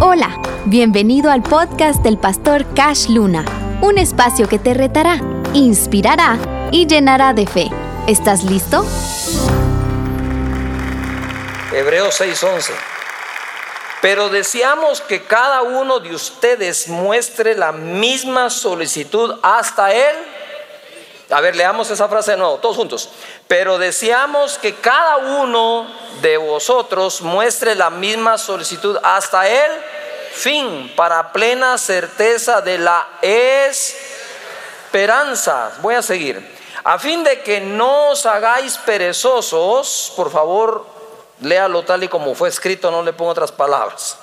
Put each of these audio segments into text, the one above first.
Hola, bienvenido al podcast del pastor Cash Luna, un espacio que te retará, inspirará y llenará de fe. ¿Estás listo? Hebreos 6:11. Pero deseamos que cada uno de ustedes muestre la misma solicitud hasta él. A ver, leamos esa frase de nuevo, todos juntos. Pero deseamos que cada uno de vosotros muestre la misma solicitud hasta él fin, para plena certeza de la esperanza. Voy a seguir. A fin de que no os hagáis perezosos, por favor, léalo tal y como fue escrito, no le pongo otras palabras,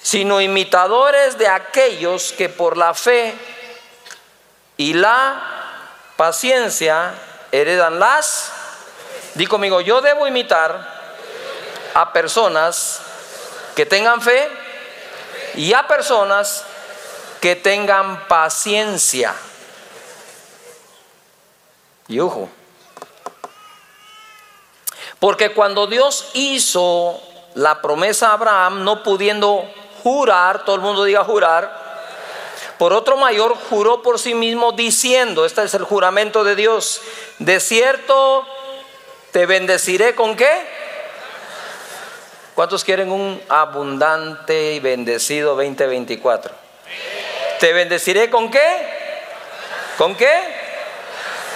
sino imitadores de aquellos que por la fe y la paciencia heredan las. Di conmigo, yo debo imitar a personas que tengan fe y a personas que tengan paciencia. Y ojo, porque cuando Dios hizo la promesa a Abraham, no pudiendo jurar, todo el mundo diga jurar, por otro mayor juró por sí mismo diciendo, este es el juramento de Dios, de cierto te bendeciré con qué? ¿Cuántos quieren un abundante y bendecido 2024? ¿Te bendeciré con qué? ¿Con qué?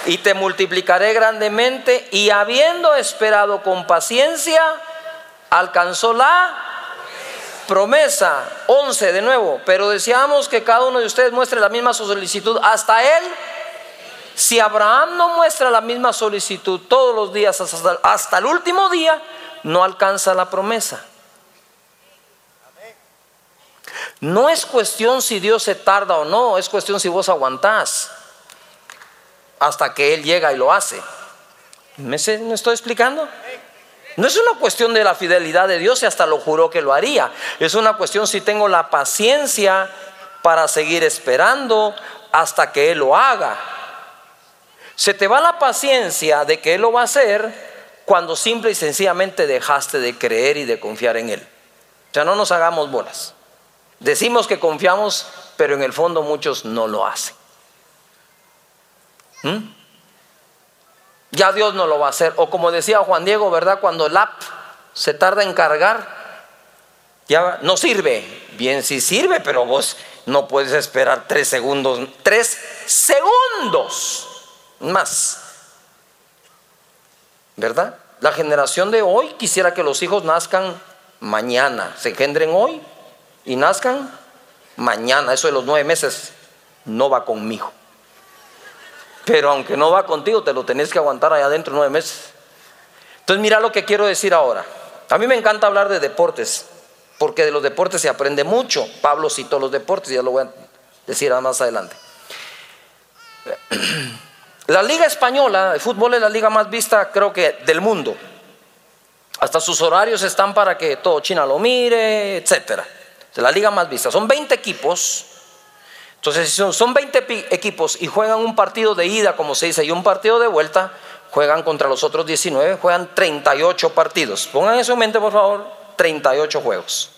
Y te multiplicaré grandemente y habiendo esperado con paciencia, alcanzó la promesa. 11 de nuevo, pero deseamos que cada uno de ustedes muestre la misma solicitud hasta él. Si Abraham no muestra la misma solicitud todos los días hasta, el último día, no alcanza la promesa. No es cuestión si Dios se tarda o no, es cuestión si vos aguantás hasta que Él llega y lo hace. ¿Me, estoy explicando? No es una cuestión de la fidelidad de Dios y hasta lo juró que lo haría. Es una cuestión si tengo la paciencia para seguir esperando hasta que Él lo haga. Se te va la paciencia de que Él lo va a hacer cuando simple y sencillamente dejaste de creer y de confiar en Él. O sea, no nos hagamos bolas. Decimos que confiamos, pero en el fondo muchos no lo hacen. ¿Mm? Ya Dios no lo va a hacer. O como decía Juan Diego, ¿verdad? Cuando el app se tarda en cargar, ya no sirve. Bien, sí sirve, pero vos no puedes esperar tres segundos. Tres segundos más ¿verdad? La generación de hoy quisiera que los hijos nazcan mañana, se engendren hoy y nazcan mañana. Eso de los nueve meses no va conmigo. Pero aunque no va contigo, te lo tenés que aguantar allá adentro nueve meses. Entonces mira lo que quiero decir ahora. A mí me encanta hablar de deportes, porque de los deportes se aprende mucho. Pablo citó los deportes, ya lo voy a decir más adelante. La liga española de fútbol es la liga más vista creo que del mundo. Hasta sus horarios están para que todo China lo mire, etc. Es la liga más vista. Son 20 equipos. Entonces, si son 20 equipos y juegan un partido de ida, como se dice, y un partido de vuelta, juegan contra los otros 19, juegan 38 partidos. Pongan eso en mente, por favor, 38 juegos.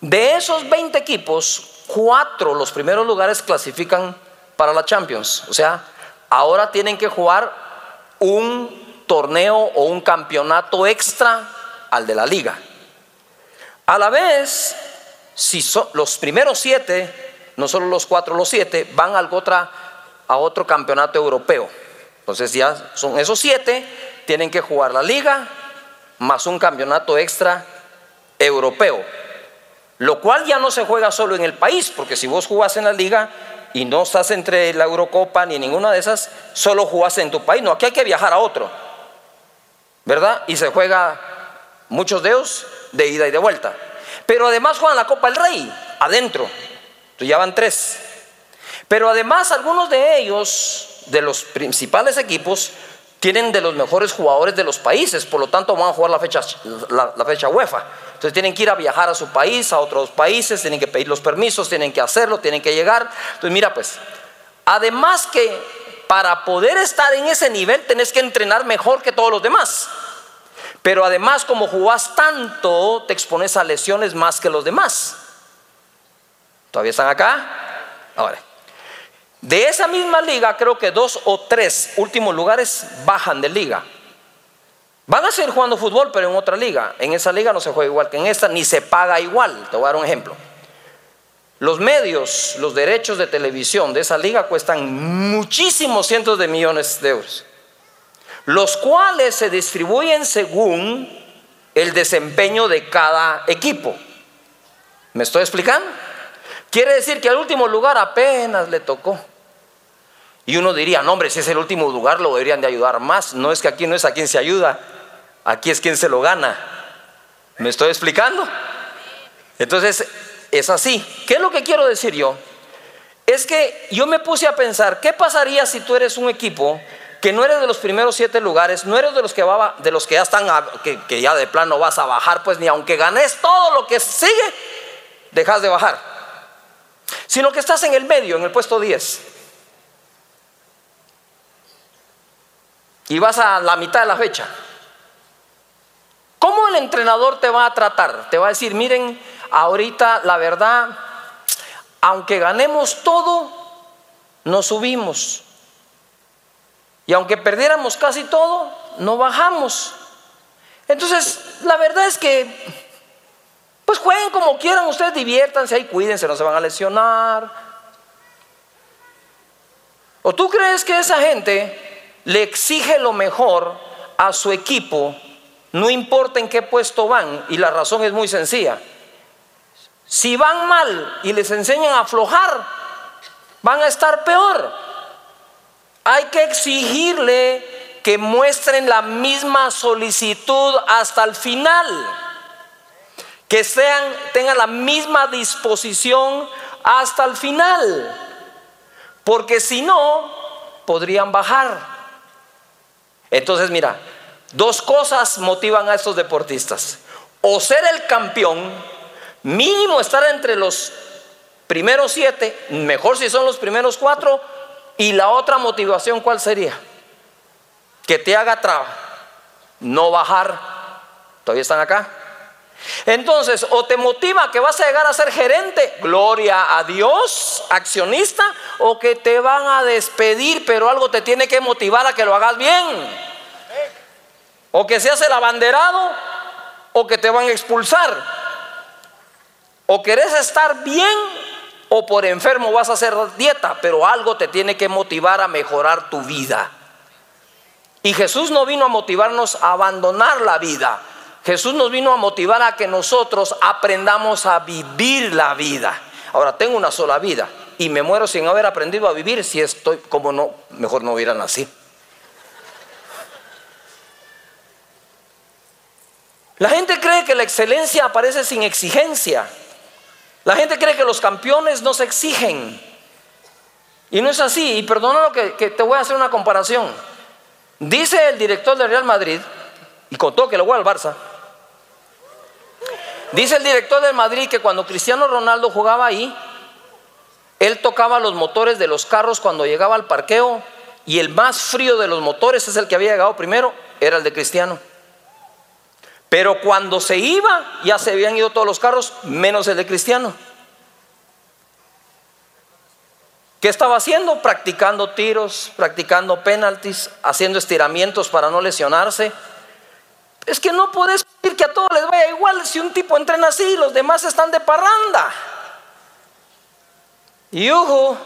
De esos 20 equipos, cuatro, los primeros lugares clasifican para la Champions. O sea, ahora tienen que jugar un torneo o un campeonato extra al de la liga. A la vez, si son los primeros siete, no solo los cuatro, los siete, van a, otra, a otro campeonato europeo. Entonces ya son esos siete, tienen que jugar la liga más un campeonato extra europeo. Lo cual ya no se juega solo en el país, porque si vos jugás en la liga, y no estás entre la Eurocopa ni ninguna de esas, solo jugás en tu país. No, aquí hay que viajar a otro. ¿Verdad? Y se juega muchos de ellos de ida y de vuelta. Pero además juegan la Copa del Rey, adentro. Ya van tres. Pero además algunos de ellos, de los principales equipos, tienen de los mejores jugadores de los países, por lo tanto van a jugar la fecha, la, fecha UEFA. Entonces tienen que ir a viajar a su país, a otros países, tienen que pedir los permisos, tienen que hacerlo, tienen que llegar. Entonces mira pues, además que para poder estar en ese nivel tenés que entrenar mejor que todos los demás. Pero además como jugás tanto, te expones a lesiones más que los demás. ¿Todavía están acá? Ahora, de esa misma liga creo que dos o tres últimos lugares bajan de liga. Van a seguir jugando fútbol, pero en otra liga. En esa liga no se juega igual que en esta, ni se paga igual. Te un ejemplo. Los medios, los derechos de televisión de esa liga cuestan muchísimos cientos de millones de euros, los cuales se distribuyen según el desempeño de cada equipo. ¿Me estoy explicando? Quiere decir que al último lugar apenas le tocó. Y uno diría, no hombre, si es el último lugar lo deberían de ayudar más. No es que aquí no es a quien se ayuda, aquí es quien se lo gana. ¿Me estoy explicando? Entonces, es así. ¿Qué es lo que quiero decir yo? Es que yo me puse a pensar, ¿qué pasaría si tú eres un equipo que no eres de los primeros siete lugares, no eres de los que, va, de los que ya están, que, que ya de plano vas a bajar, pues ni aunque ganes todo lo que sigue, dejas de bajar, sino que estás en el medio, en el puesto 10. Y vas a la mitad de la fecha. ¿Cómo el entrenador te va a tratar? Te va a decir, miren, ahorita la verdad, aunque ganemos todo, no subimos. Y aunque perdiéramos casi todo, no bajamos. Entonces, la verdad es que, pues jueguen como quieran, ustedes diviértanse ahí, cuídense, no se van a lesionar. ¿O tú crees que esa gente le exige lo mejor a su equipo, no importa en qué puesto van? Y la razón es muy sencilla. Si van mal y les enseñan a aflojar, van a estar peor. Hay que exigirle que muestren la misma solicitud hasta el final. Que sean, tengan la misma disposición hasta el final. Porque si no, podrían bajar. Entonces, mira, dos cosas motivan a estos deportistas. O ser el campeón, mínimo estar entre los primeros siete, mejor si son los primeros cuatro, y la otra motivación, ¿cuál sería? Que te haga trabajo, no bajar. ¿Todavía están acá? Entonces, o te motiva que vas a llegar a ser gerente, gloria a Dios, accionista, o que te van a despedir, pero algo te tiene que motivar a que lo hagas bien. O que seas el abanderado, o que te van a expulsar. O querés estar bien o por enfermo vas a hacer dieta, pero algo te tiene que motivar a mejorar tu vida. Y Jesús no vino a motivarnos a abandonar la vida. Jesús nos vino a motivar a que nosotros aprendamos a vivir la vida. Ahora tengo una sola vida y me muero sin haber aprendido a vivir si estoy como no, mejor no hubiera nacido. La gente cree que la excelencia aparece sin exigencia. La gente cree que los campeones no se exigen. Y no es así. Y perdónalo que, que te voy a hacer una comparación. Dice el director del Real Madrid, y contó que lo voy al Barça. Dice el director del Madrid que cuando Cristiano Ronaldo jugaba ahí, él tocaba los motores de los carros cuando llegaba al parqueo y el más frío de los motores es el que había llegado primero, era el de Cristiano. Pero cuando se iba, ya se habían ido todos los carros, menos el de Cristiano. ¿Qué estaba haciendo? Practicando tiros, practicando penaltis, haciendo estiramientos para no lesionarse. Es que no puedes que a todos les vaya igual si un tipo entrena así y los demás están de parranda. Y ojo,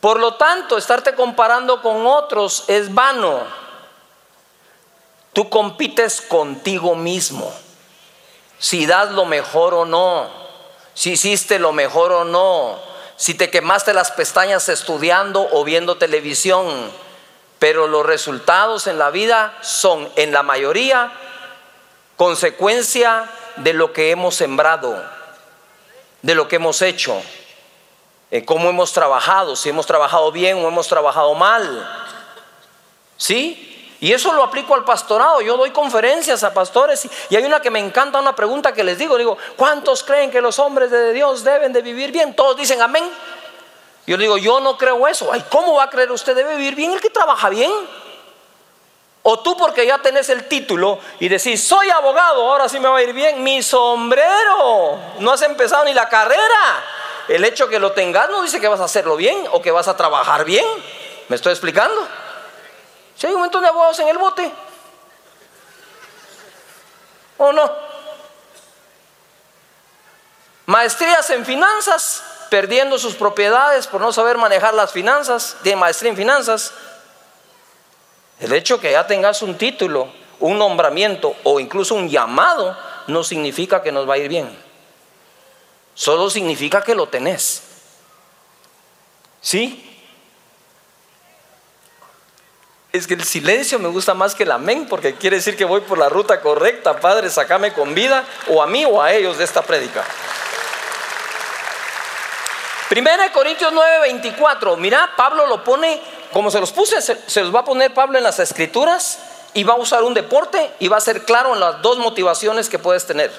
por lo tanto, estarte comparando con otros es vano. Tú compites contigo mismo. Si das lo mejor o no. Si hiciste lo mejor o no. Si te quemaste las pestañas estudiando o viendo televisión. Pero los resultados en la vida son en la mayoría consecuencia de lo que hemos sembrado, de lo que hemos hecho, de cómo hemos trabajado, si hemos trabajado bien o hemos trabajado mal. ¿Sí? Y eso lo aplico al pastorado. Yo doy conferencias a pastores y hay una que me encanta, una pregunta que les digo. Digo, ¿cuántos creen que los hombres de Dios deben de vivir bien? Todos dicen amén. Yo digo, yo no creo eso. Ay, ¿cómo va a creer usted debe vivir bien el que trabaja bien? O tú porque ya tenés el título y decís, soy abogado, ahora sí me va a ir bien. Mi sombrero, no has empezado ni la carrera. El hecho que lo tengas no dice que vas a hacerlo bien o que vas a trabajar bien. ¿Me estoy explicando? Si hay un montón de abogados en el bote. ¿O no? Maestrías en finanzas, perdiendo sus propiedades por no saber manejar las finanzas, de maestría en finanzas. El hecho que ya tengas un título, un nombramiento o incluso un llamado no significa que nos va a ir bien. Solo significa que lo tenés. ¿Sí? Es que el silencio me gusta más que el amén porque quiere decir que voy por la ruta correcta. Padre, sacame con vida o a mí o a ellos de esta prédica. Primera de Corintios 9, 24. Mira, Pablo lo pone como se los puse, se, los va a poner Pablo en las escrituras y va a usar un deporte y va a ser claro en las dos motivaciones que puedes tener.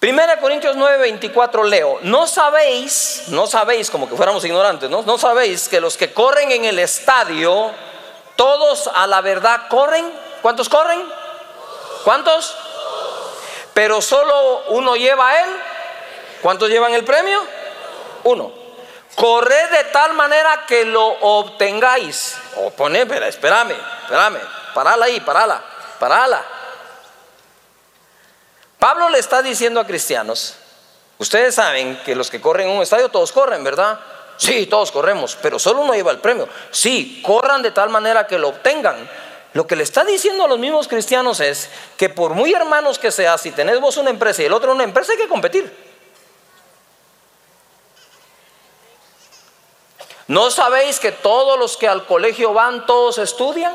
Primera Corintios 9, 24 leo, no sabéis, no sabéis como que fuéramos ignorantes, ¿no? No sabéis que los que corren en el estadio, todos a la verdad corren. ¿Cuántos corren? ¿Cuántos? Pero solo uno lleva a él. ¿Cuántos llevan el premio? Uno. Corred de tal manera que lo obtengáis. O poné, espérame, espérame, parala ahí, parala, parala. Pablo le está diciendo a cristianos, ustedes saben que los que corren en un estadio todos corren, ¿verdad? Sí, todos corremos, pero solo uno lleva el premio. Sí, corran de tal manera que lo obtengan. Lo que le está diciendo a los mismos cristianos es que por muy hermanos que seas, si tenés vos una empresa y el otro una empresa, hay que competir. ¿No sabéis que todos los que al colegio van, todos estudian?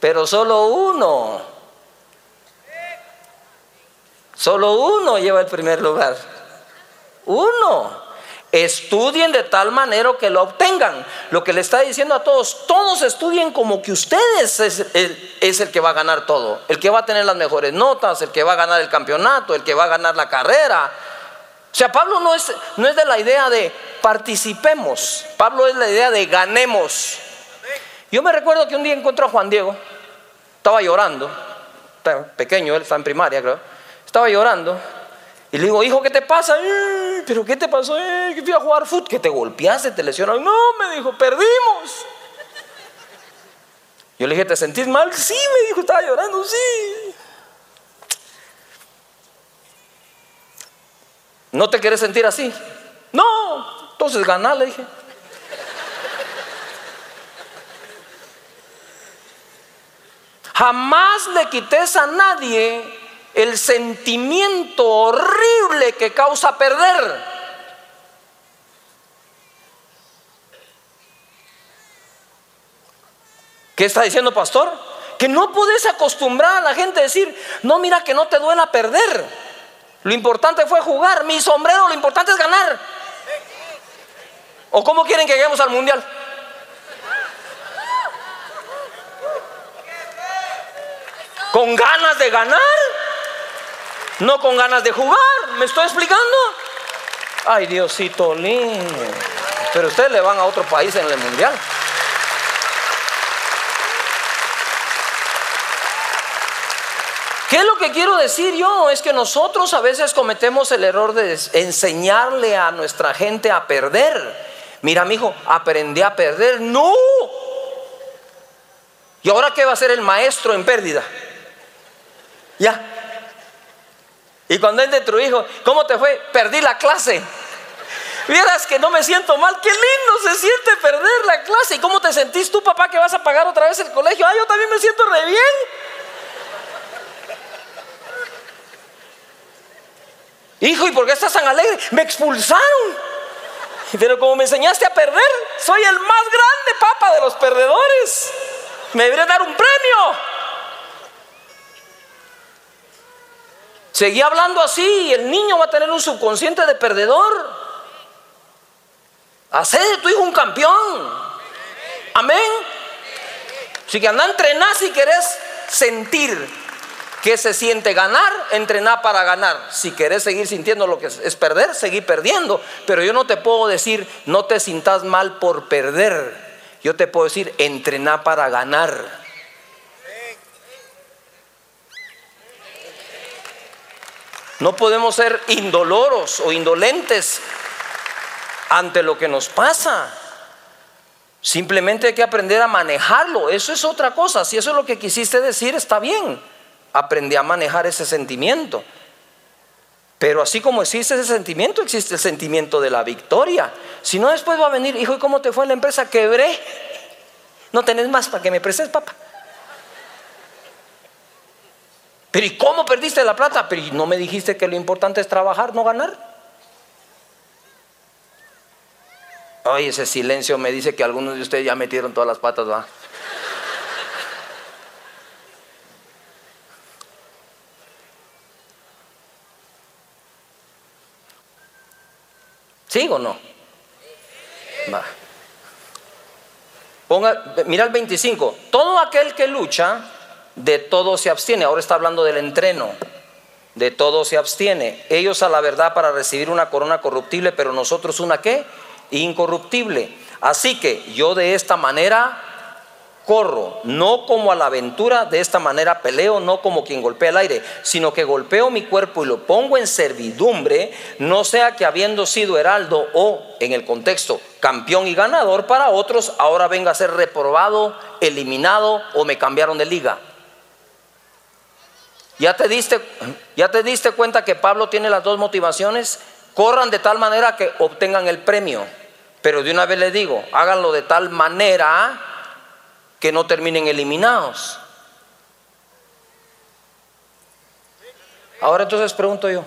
Pero solo uno, solo uno lleva el primer lugar. Uno. Estudien de tal manera que lo obtengan. Lo que le está diciendo a todos, todos estudien como que ustedes es el, es el que va a ganar todo, el que va a tener las mejores notas, el que va a ganar el campeonato, el que va a ganar la carrera, o sea, Pablo no es, no es de la idea de participemos, Pablo es la idea de ganemos. Yo me recuerdo que un día encontré a Juan Diego, estaba llorando, pequeño, él está en primaria creo, estaba llorando, y le digo, hijo, ¿qué te pasa? ¿Pero qué te pasó? Eh, que fui a jugar fútbol, que te golpeaste, te lesionaron. No, me dijo, perdimos. Yo le dije, ¿te sentís mal? Sí, me dijo, estaba llorando, sí. ¿No te quieres sentir así? No, entonces gana, le dije. Jamás le quites a nadie el sentimiento horrible que causa perder. ¿Qué está diciendo pastor? Que no puedes acostumbrar a la gente a decir, no, mira que no te duela perder. Lo importante fue jugar. Mi sombrero, lo importante es ganar. ¿O cómo quieren que lleguemos al mundial? ¿Con ganas de ganar? No con ganas de jugar. ¿Me estoy explicando? Ay, Diosito lindo. Pero ustedes le van a otro país en el mundial. ¿Qué es lo que quiero decir yo? Es que nosotros a veces cometemos el error de enseñarle a nuestra gente a perder. Mira, mi hijo, aprendí a perder. No. ¿Y ahora qué va a ser el maestro en pérdida? Ya. Y cuando de tu hijo, ¿cómo te fue? Perdí la clase. Vieras que no me siento mal. Qué lindo se siente perder la clase. ¿Y cómo te sentís tú, papá, que vas a pagar otra vez el colegio? Ah, yo también me siento re bien. Hijo, ¿y por qué estás tan alegre? Me expulsaron. Pero como me enseñaste a perder, soy el más grande papa de los perdedores. Me debería dar un premio. Seguí hablando así y el niño va a tener un subconsciente de perdedor. Hacé de tu hijo un campeón. Amén. Si que anda a entrenar si querés sentir ¿Qué se siente ganar? Entrenar para ganar. Si querés seguir sintiendo lo que es perder, seguir perdiendo. Pero yo no te puedo decir, no te sintas mal por perder. Yo te puedo decir, entrenar para ganar. No podemos ser indoloros o indolentes ante lo que nos pasa. Simplemente hay que aprender a manejarlo. Eso es otra cosa. Si eso es lo que quisiste decir, está bien aprendí a manejar ese sentimiento. Pero así como existe ese sentimiento, existe el sentimiento de la victoria. Si no, después va a venir, hijo, ¿y cómo te fue en la empresa? Quebré. No tenés más para que me prestes, papá. Pero ¿y cómo perdiste la plata? Pero no me dijiste que lo importante es trabajar, no ganar? Ay, ese silencio me dice que algunos de ustedes ya metieron todas las patas, va. ¿Sí o no? Ponga, mira el 25. Todo aquel que lucha, de todo se abstiene. Ahora está hablando del entreno. De todo se abstiene. Ellos a la verdad para recibir una corona corruptible, pero nosotros una qué? Incorruptible. Así que yo de esta manera corro, no como a la aventura, de esta manera peleo, no como quien golpea el aire, sino que golpeo mi cuerpo y lo pongo en servidumbre, no sea que habiendo sido heraldo o, en el contexto, campeón y ganador para otros, ahora venga a ser reprobado, eliminado o me cambiaron de liga. ¿Ya te diste, ya te diste cuenta que Pablo tiene las dos motivaciones? Corran de tal manera que obtengan el premio. Pero de una vez le digo, háganlo de tal manera que no terminen eliminados. Ahora entonces pregunto yo,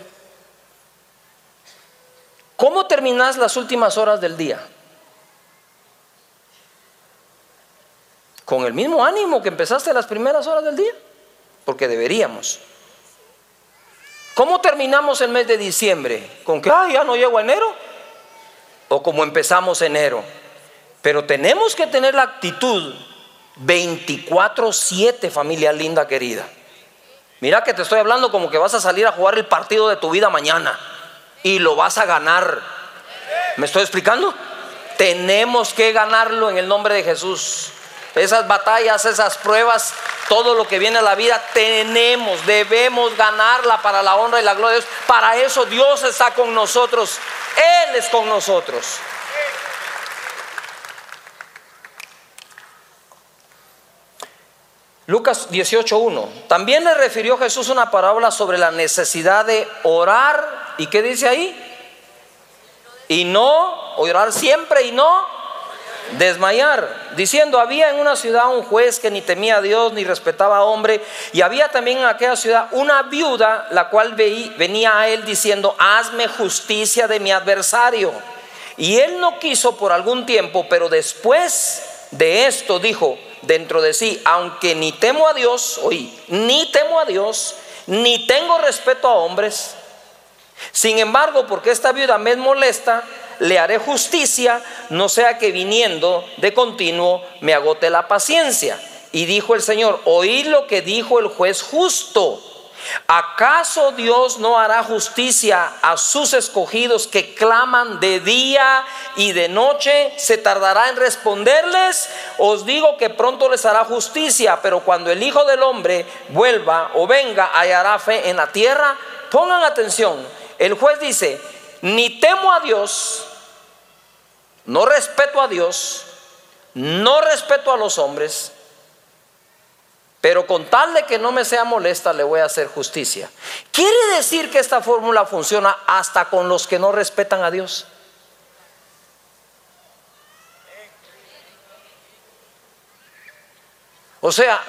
¿cómo terminas las últimas horas del día? ¿Con el mismo ánimo que empezaste las primeras horas del día? Porque deberíamos. ¿Cómo terminamos el mes de diciembre? ¿Con que, ah, ya no llego a enero? ¿O como empezamos enero? Pero tenemos que tener la actitud 24-7, familia linda querida. Mira que te estoy hablando como que vas a salir a jugar el partido de tu vida mañana y lo vas a ganar. ¿Me estoy explicando? Tenemos que ganarlo en el nombre de Jesús. Esas batallas, esas pruebas, todo lo que viene a la vida, tenemos, debemos ganarla para la honra y la gloria de Dios. Para eso Dios está con nosotros. Él es con nosotros. Lucas 18.1. También le refirió Jesús una parábola sobre la necesidad de orar. ¿Y qué dice ahí? Y no, orar siempre y no desmayar. Diciendo, había en una ciudad un juez que ni temía a Dios ni respetaba a hombre. Y había también en aquella ciudad una viuda, la cual venía a él diciendo, hazme justicia de mi adversario. Y él no quiso por algún tiempo, pero después de esto dijo, dentro de sí, aunque ni temo a Dios, oí, ni temo a Dios, ni tengo respeto a hombres, sin embargo, porque esta viuda me molesta, le haré justicia, no sea que viniendo de continuo me agote la paciencia. Y dijo el Señor, oí lo que dijo el juez justo. ¿Acaso Dios no hará justicia a sus escogidos que claman de día y de noche? ¿Se tardará en responderles? Os digo que pronto les hará justicia, pero cuando el Hijo del Hombre vuelva o venga, hallará fe en la tierra. Pongan atención, el juez dice, ni temo a Dios, no respeto a Dios, no respeto a los hombres, pero con tal de que no me sea molesta, le voy a hacer justicia. ¿Quiere decir que esta fórmula funciona hasta con los que no respetan a Dios? O sea,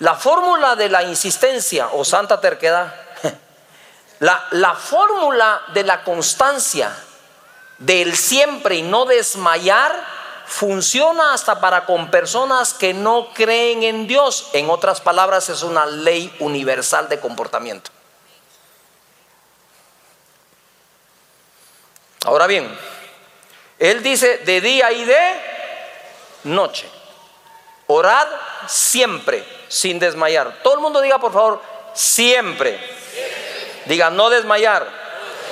la fórmula de la insistencia o santa terquedad, la, la fórmula de la constancia, del siempre y no desmayar, funciona hasta para con personas que no creen en Dios. En otras palabras, es una ley universal de comportamiento. Ahora bien, Él dice de día y de noche. Orad siempre, sin desmayar. Todo el mundo diga, por favor, siempre. Diga, no desmayar.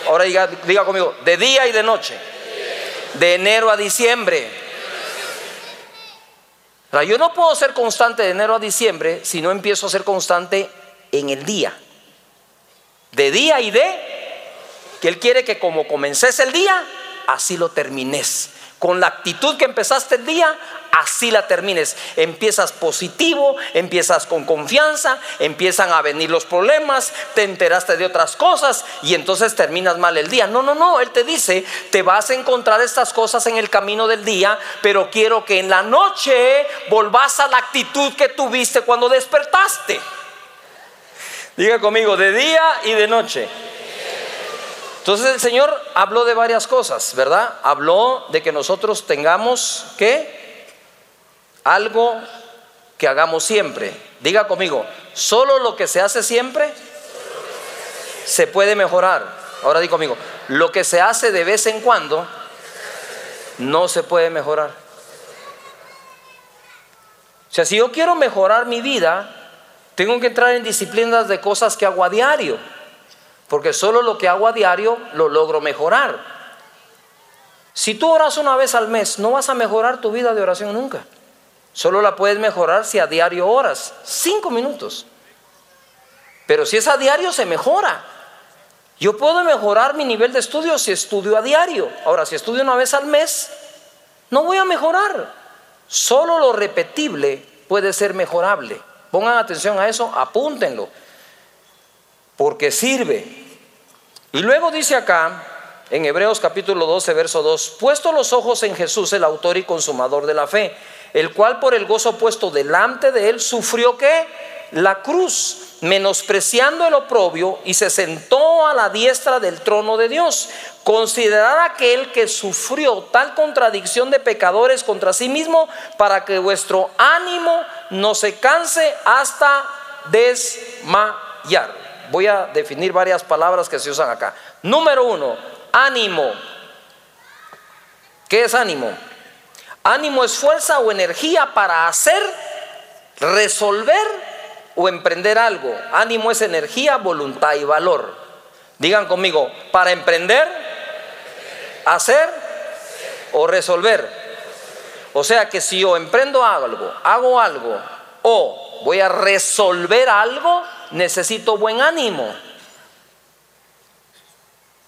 Ahora diga, diga conmigo, de día y de noche. De enero a diciembre. Yo no puedo ser constante de enero a diciembre si no empiezo a ser constante en el día. De día y de que Él quiere que como comences el día, así lo termines. Con la actitud que empezaste el día, así la termines. Empiezas positivo, empiezas con confianza, empiezan a venir los problemas, te enteraste de otras cosas y entonces terminas mal el día. No, no, no, Él te dice, te vas a encontrar estas cosas en el camino del día, pero quiero que en la noche volvás a la actitud que tuviste cuando despertaste. Diga conmigo, de día y de noche. Entonces el Señor habló de varias cosas, ¿verdad? Habló de que nosotros tengamos que algo que hagamos siempre. Diga conmigo, solo lo que se hace siempre se puede mejorar. Ahora diga conmigo, lo que se hace de vez en cuando no se puede mejorar. O sea, si yo quiero mejorar mi vida, tengo que entrar en disciplinas de cosas que hago a diario. Porque solo lo que hago a diario lo logro mejorar. Si tú oras una vez al mes, no vas a mejorar tu vida de oración nunca. Solo la puedes mejorar si a diario oras, cinco minutos. Pero si es a diario, se mejora. Yo puedo mejorar mi nivel de estudio si estudio a diario. Ahora, si estudio una vez al mes, no voy a mejorar. Solo lo repetible puede ser mejorable. Pongan atención a eso, apúntenlo porque sirve. Y luego dice acá, en Hebreos capítulo 12, verso 2, puesto los ojos en Jesús, el autor y consumador de la fe, el cual por el gozo puesto delante de él sufrió que la cruz, menospreciando el oprobio, y se sentó a la diestra del trono de Dios. Considerad aquel que sufrió tal contradicción de pecadores contra sí mismo, para que vuestro ánimo no se canse hasta desmayar voy a definir varias palabras que se usan acá. Número uno, ánimo. ¿Qué es ánimo? Ánimo es fuerza o energía para hacer, resolver o emprender algo. Ánimo es energía, voluntad y valor. Digan conmigo, para emprender, hacer o resolver. O sea que si yo emprendo algo, hago algo o voy a resolver algo, necesito buen ánimo.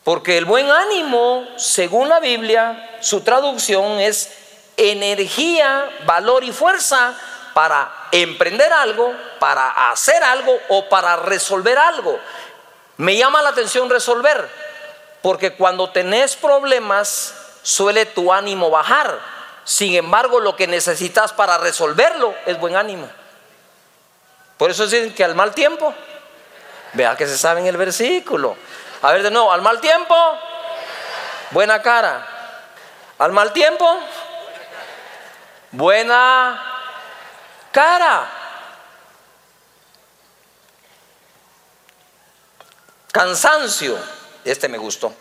Porque el buen ánimo, según la Biblia, su traducción es energía, valor y fuerza para emprender algo, para hacer algo o para resolver algo. Me llama la atención resolver, porque cuando tenés problemas suele tu ánimo bajar. Sin embargo, lo que necesitas para resolverlo es buen ánimo. Por eso dicen que al mal tiempo, vea que se sabe en el versículo. A ver de nuevo, al mal tiempo, buena cara. Al mal tiempo, buena cara. Cansancio, este me gustó.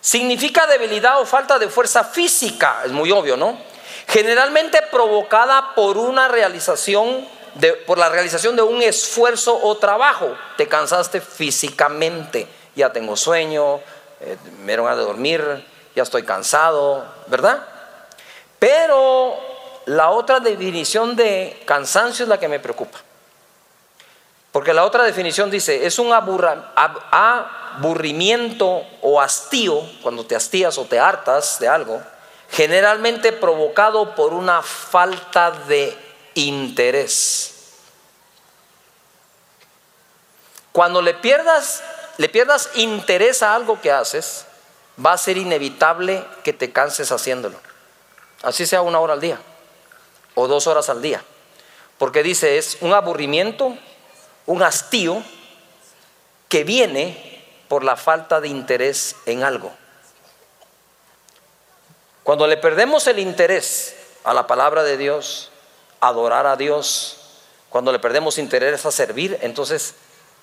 Significa debilidad o falta de fuerza física, es muy obvio, ¿no? Generalmente provocada por una realización por la realización de un esfuerzo o trabajo. Te cansaste físicamente, ya tengo sueño, eh, me dieron de dormir, ya estoy cansado, ¿verdad? Pero la otra definición de cansancio es la que me preocupa. Porque la otra definición dice, es un aburrimiento o hastío, cuando te hastías o te hartas de algo, generalmente provocado por una falta de interés. Cuando le pierdas, le pierdas interés a algo que haces, va a ser inevitable que te canses haciéndolo. Así sea una hora al día o dos horas al día. Porque dice, es un aburrimiento, un hastío que viene por la falta de interés en algo. Cuando le perdemos el interés a la palabra de Dios, adorar a Dios, cuando le perdemos interés a servir, entonces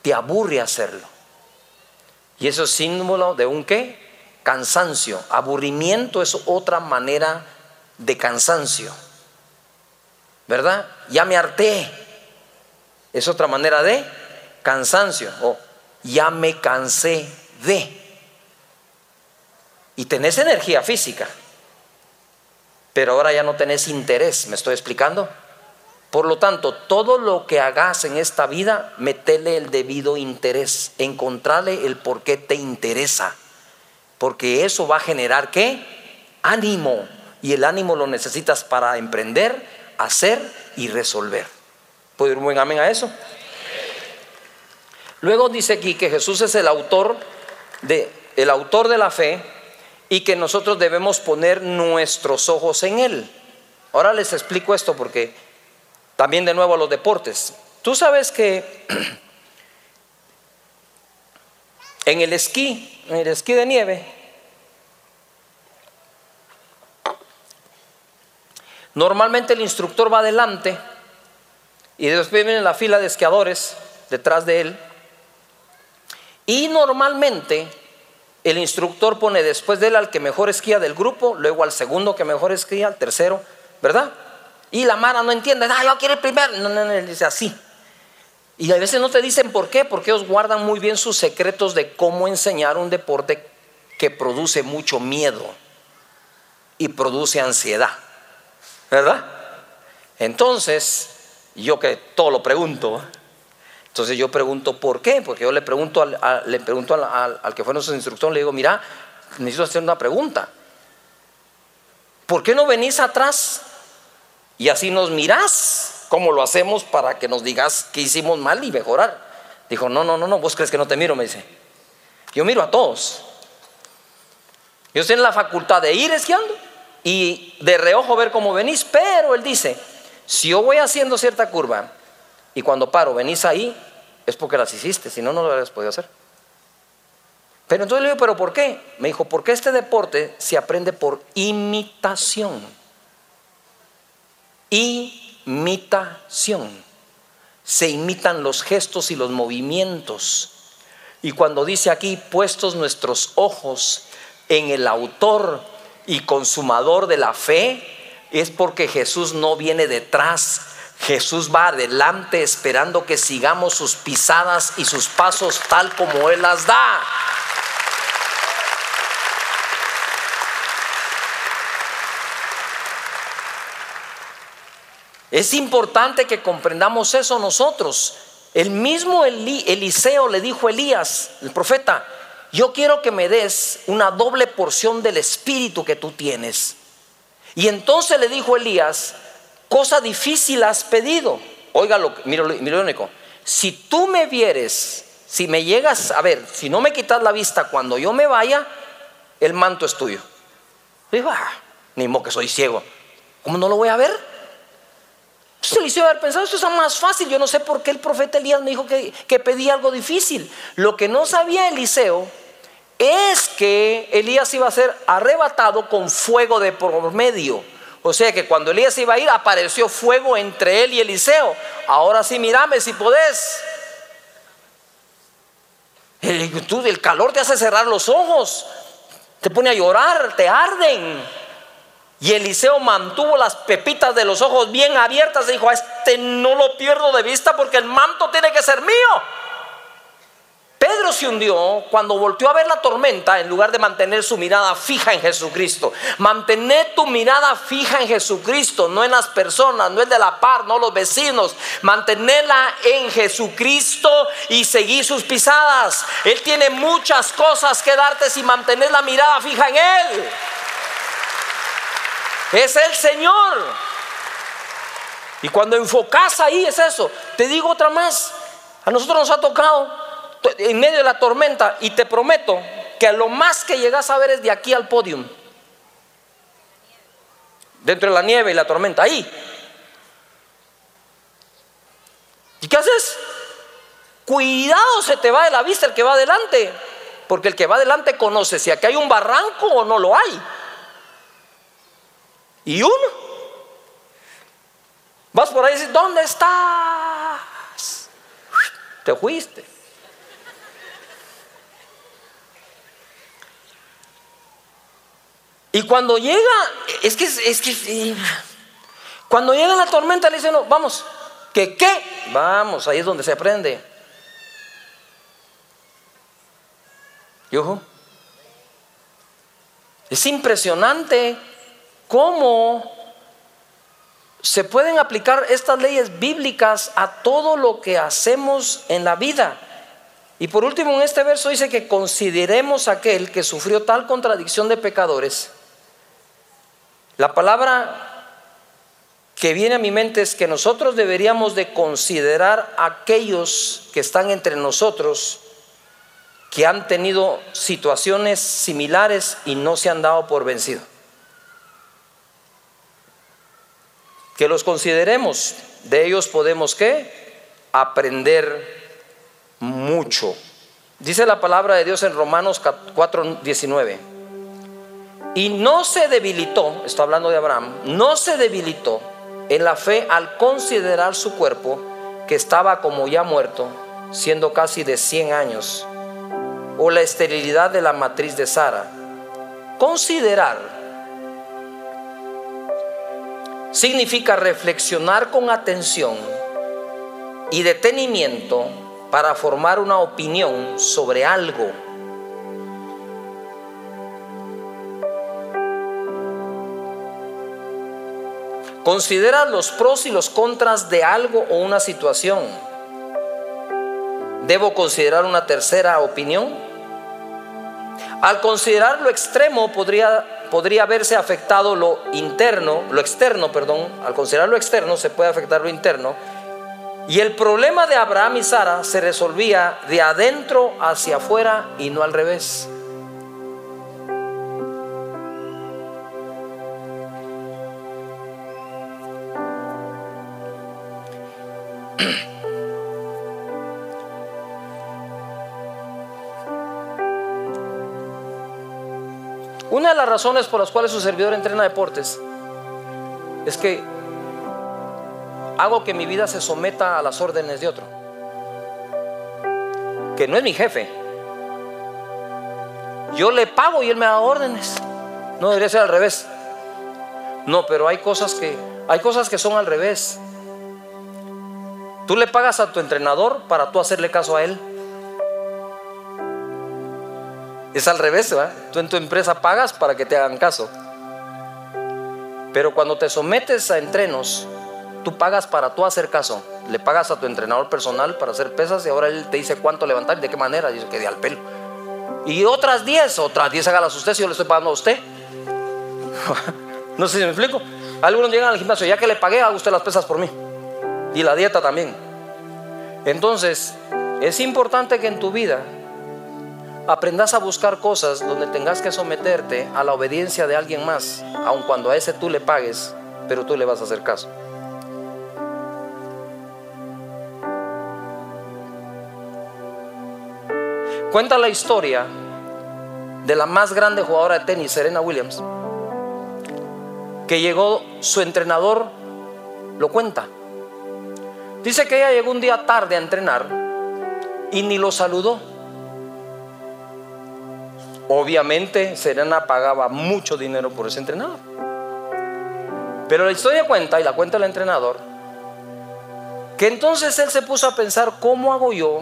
te aburre hacerlo. Y eso es símbolo de un qué? Cansancio. Aburrimiento es otra manera de cansancio. ¿Verdad? Ya me harté. Es otra manera de cansancio o ya me cansé de. Y tenés energía física, pero ahora ya no tenés interés, ¿me estoy explicando? Por lo tanto, todo lo que hagas en esta vida, metele el debido interés, encontrarle el por qué te interesa, porque eso va a generar qué? Ánimo, y el ánimo lo necesitas para emprender, hacer y resolver. ¿Puedo ir un buen amén a eso? Luego dice aquí que Jesús es el autor de el autor de la fe y que nosotros debemos poner nuestros ojos en él. Ahora les explico esto porque también de nuevo a los deportes. Tú sabes que en el esquí, en el esquí de nieve, normalmente el instructor va adelante y después viene la fila de esquiadores detrás de él. Y normalmente el instructor pone después de él al que mejor esquía del grupo, luego al segundo que mejor esquía, al tercero, ¿verdad? Y la Mara no entiende, ah, yo quiero el primero. No, no, no, dice así. Y a veces no te dicen por qué, porque ellos guardan muy bien sus secretos de cómo enseñar un deporte que produce mucho miedo y produce ansiedad. ¿Verdad? Entonces, yo que todo lo pregunto, entonces yo pregunto por qué, porque yo le pregunto al, le pregunto al, que fue nuestro instructor, le digo, mira, necesito hacer una pregunta. ¿Por qué no venís atrás y así nos mirás? ¿Cómo lo hacemos para que nos digas qué hicimos mal y mejorar? Dijo, no, no, no, no, vos crees que no te miro, me dice. Yo miro a todos. Yo estoy la facultad de ir esquiando y de reojo ver cómo venís, pero él dice, si yo voy haciendo cierta curva y cuando paro venís ahí, es porque las hiciste, si no, no lo habrías podido hacer. Pero entonces le digo, ¿pero por qué? Me dijo, porque este deporte se aprende por imitación. Imitación. Se imitan los gestos y los movimientos. Y cuando dice aquí, puestos nuestros ojos en el autor y consumador de la fe, es porque Jesús no viene detrás, Jesús va adelante esperando que sigamos sus pisadas y sus pasos tal como Él las da. Es importante que comprendamos eso nosotros. El mismo Eliseo le dijo a Elías, el profeta, yo quiero que me des una doble porción del espíritu que tú tienes. Y entonces le dijo Elías, cosa difícil has pedido. Óigalo, mira, mira único. Si tú me vieres, si me llegas a ver, si no me quitas la vista cuando yo me vaya, el manto es tuyo. Digo, ah, ni modo que soy ciego. ¿Cómo no lo voy a ver? Entonces Eliseo haber pensado, esto es más fácil. Yo no sé por qué el profeta Elías me dijo que, que pedía algo difícil. Lo que no sabía Eliseo es que Elías iba a ser arrebatado con fuego de por medio. O sea que cuando Elías iba a ir, apareció fuego entre él y Eliseo. Ahora sí, mírame si podés. El, el calor te hace cerrar los ojos, te pone a llorar, te arden. Y Eliseo mantuvo las pepitas de los ojos bien abiertas y dijo, a este no lo pierdo de vista porque el manto tiene que ser mío. Pedro se hundió cuando volteó a ver la tormenta en lugar de mantener su mirada fija en Jesucristo. Mantener tu mirada fija en Jesucristo, no en las personas, no el de la par, no los vecinos. Mantenerla en Jesucristo y seguir sus pisadas. Él tiene muchas cosas que darte si mantener la mirada fija en Él. Es el Señor. Y cuando enfocas ahí es eso. Te digo otra más. A nosotros nos ha tocado en medio de la tormenta y te prometo que a lo más que llegas a ver es de aquí al podium. Dentro de la nieve y la tormenta, ahí. ¿Y qué haces? Cuidado se te va de la vista el que va adelante, porque el que va adelante conoce si aquí hay un barranco o no lo hay. Y uno. Vas por ahí y dices, ¿dónde estás? Te fuiste. Y cuando llega, es que, es que, cuando llega la tormenta le dicen, no, vamos, ¿que qué? Vamos, ahí es donde se aprende. Y ojo, es impresionante cómo se pueden aplicar estas leyes bíblicas a todo lo que hacemos en la vida. Y por último, en este verso dice que consideremos aquel que sufrió tal contradicción de pecadores. La palabra que viene a mi mente es que nosotros deberíamos de considerar aquellos que están entre nosotros que han tenido situaciones similares y no se han dado por vencido. Que los consideremos, de ellos podemos qué? Aprender mucho. Dice la palabra de Dios en Romanos 4:19. Y no se debilitó, está hablando de Abraham, no se debilitó en la fe al considerar su cuerpo que estaba como ya muerto, siendo casi de 100 años o la esterilidad de la matriz de Sara. Considerar significa reflexionar con atención y detenimiento para formar una opinión sobre algo. Considera los pros y los contras de algo o una situación. ¿Debo considerar una tercera opinión? Al considerar lo extremo podría, podría verse afectado lo interno, lo externo, perdón. Al considerar lo externo se puede afectar lo interno. Y el problema de Abraham y Sara se resolvía de adentro hacia afuera y no al revés. De las razones por las cuales su servidor entrena deportes es que hago que mi vida se someta a las órdenes de otro, que no es mi jefe. Yo le pago y él me da órdenes. No debería ser al revés. No, pero hay cosas que hay cosas que son al revés. Tú le pagas a tu entrenador para tú hacerle caso a él. Es al revés, ¿verdad? Tú en tu empresa pagas para que te hagan caso. Pero cuando te sometes a entrenos, tú pagas para tú hacer caso. Le pagas a tu entrenador personal para hacer pesas y ahora él te dice cuánto levantar y de qué manera. Dice que de al pelo. Y otras 10, otras 10 hágalas usted si yo le estoy pagando a usted. no sé si me explico. Algunos llegan al gimnasio, ya que le pagué, haga usted las pesas por mí. Y la dieta también. Entonces, es importante que en tu vida aprendas a buscar cosas donde tengas que someterte a la obediencia de alguien más, aun cuando a ese tú le pagues, pero tú le vas a hacer caso. Cuenta la historia de la más grande jugadora de tenis, Serena Williams, que llegó su entrenador, lo cuenta. Dice que ella llegó un día tarde a entrenar y ni lo saludó. Obviamente Serena pagaba mucho dinero por ese entrenador. Pero la historia cuenta, y la cuenta el entrenador, que entonces él se puso a pensar, ¿cómo hago yo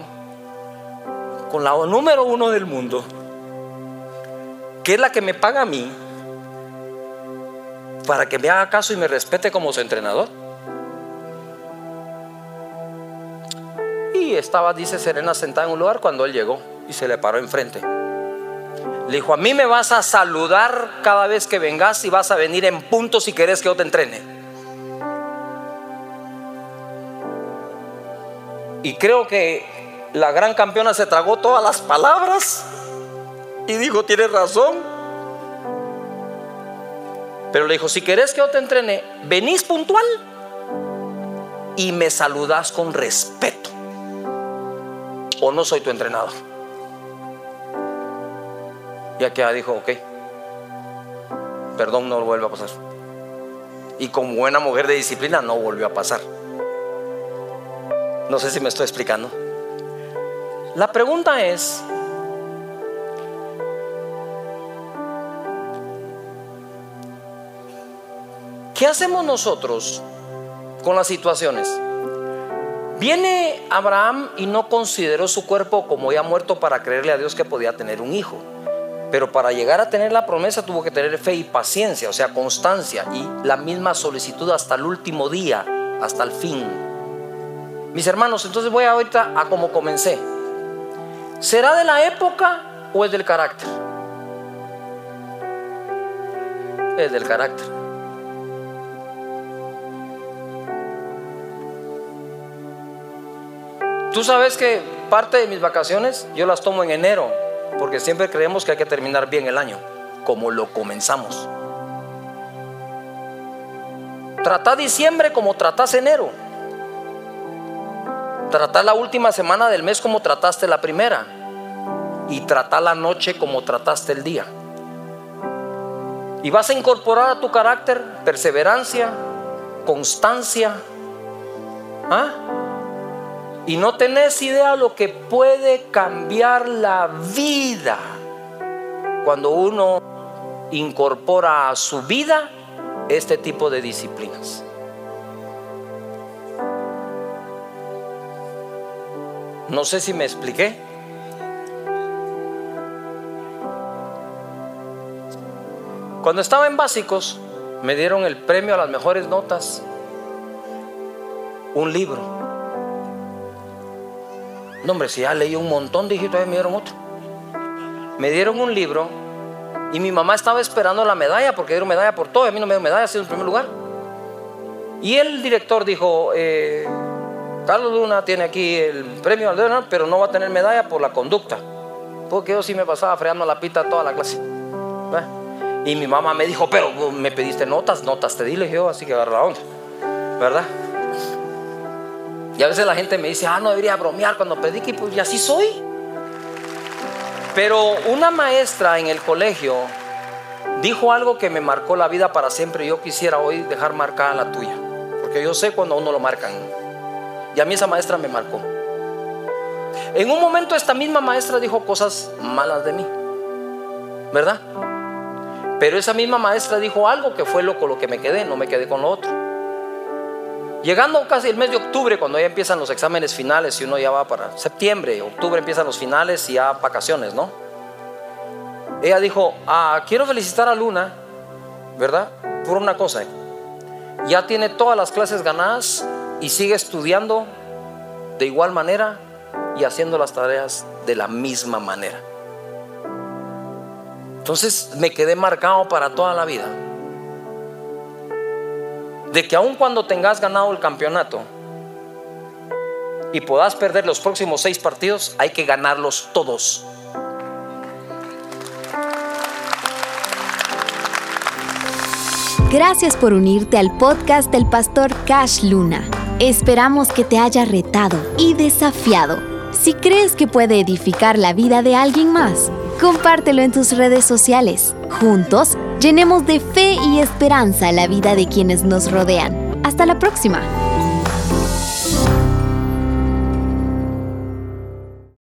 con la número uno del mundo, que es la que me paga a mí, para que me haga caso y me respete como su entrenador? Y estaba, dice Serena, sentada en un lugar cuando él llegó y se le paró enfrente. Le dijo, a mí me vas a saludar cada vez que vengas y vas a venir en punto si querés que yo te entrene. Y creo que la gran campeona se tragó todas las palabras y dijo, tienes razón. Pero le dijo, si querés que yo te entrene, venís puntual y me saludas con respeto. O no soy tu entrenador. Y aquella dijo, ok, perdón, no vuelve a pasar. Y como buena mujer de disciplina no volvió a pasar. No sé si me estoy explicando. La pregunta es, ¿qué hacemos nosotros con las situaciones? Viene Abraham y no consideró su cuerpo como ya muerto para creerle a Dios que podía tener un hijo. Pero para llegar a tener la promesa tuvo que tener fe y paciencia, o sea, constancia y la misma solicitud hasta el último día, hasta el fin. Mis hermanos, entonces voy ahorita a como comencé. ¿Será de la época o es del carácter? Es del carácter. Tú sabes que parte de mis vacaciones yo las tomo en enero, porque siempre creemos que hay que terminar bien el año, como lo comenzamos. Trata diciembre como tratas enero. Trata la última semana del mes como trataste la primera. Y trata la noche como trataste el día. Y vas a incorporar a tu carácter perseverancia, constancia. ¿Ah? Y no tenés idea lo que puede cambiar la vida cuando uno incorpora a su vida este tipo de disciplinas. No sé si me expliqué. Cuando estaba en básicos, me dieron el premio a las mejores notas, un libro. No, hombre, si ya leí un montón de hijitos, me dieron otro. Me dieron un libro y mi mamá estaba esperando la medalla porque dieron medalla por todo. A mí no me dio medalla, sido en primer lugar. Y el director dijo: eh, Carlos Luna tiene aquí el premio al pero no va a tener medalla por la conducta. Porque yo sí me pasaba freando la pita toda la clase. Y mi mamá me dijo: Pero me pediste notas, notas te di, le yo, así que agarra la onda. ¿Verdad? Y a veces la gente me dice, ah, no debería bromear cuando predique, pues y así soy. Pero una maestra en el colegio dijo algo que me marcó la vida para siempre. Yo quisiera hoy dejar marcada la tuya, porque yo sé cuando uno lo marcan. Y a mí esa maestra me marcó. En un momento esta misma maestra dijo cosas malas de mí, ¿verdad? Pero esa misma maestra dijo algo que fue lo con lo que me quedé, no me quedé con lo otro. Llegando casi el mes de octubre, cuando ya empiezan los exámenes finales, y uno ya va para septiembre, octubre empiezan los finales y ya vacaciones, ¿no? Ella dijo, ah, quiero felicitar a Luna, ¿verdad? Por una cosa. Ya tiene todas las clases ganadas y sigue estudiando de igual manera y haciendo las tareas de la misma manera. Entonces me quedé marcado para toda la vida de que aun cuando tengas ganado el campeonato y puedas perder los próximos seis partidos, hay que ganarlos todos. Gracias por unirte al podcast del pastor Cash Luna. Esperamos que te haya retado y desafiado. Si crees que puede edificar la vida de alguien más, compártelo en tus redes sociales. Juntos, llenemos de fe y esperanza la vida de quienes nos rodean. Hasta la próxima.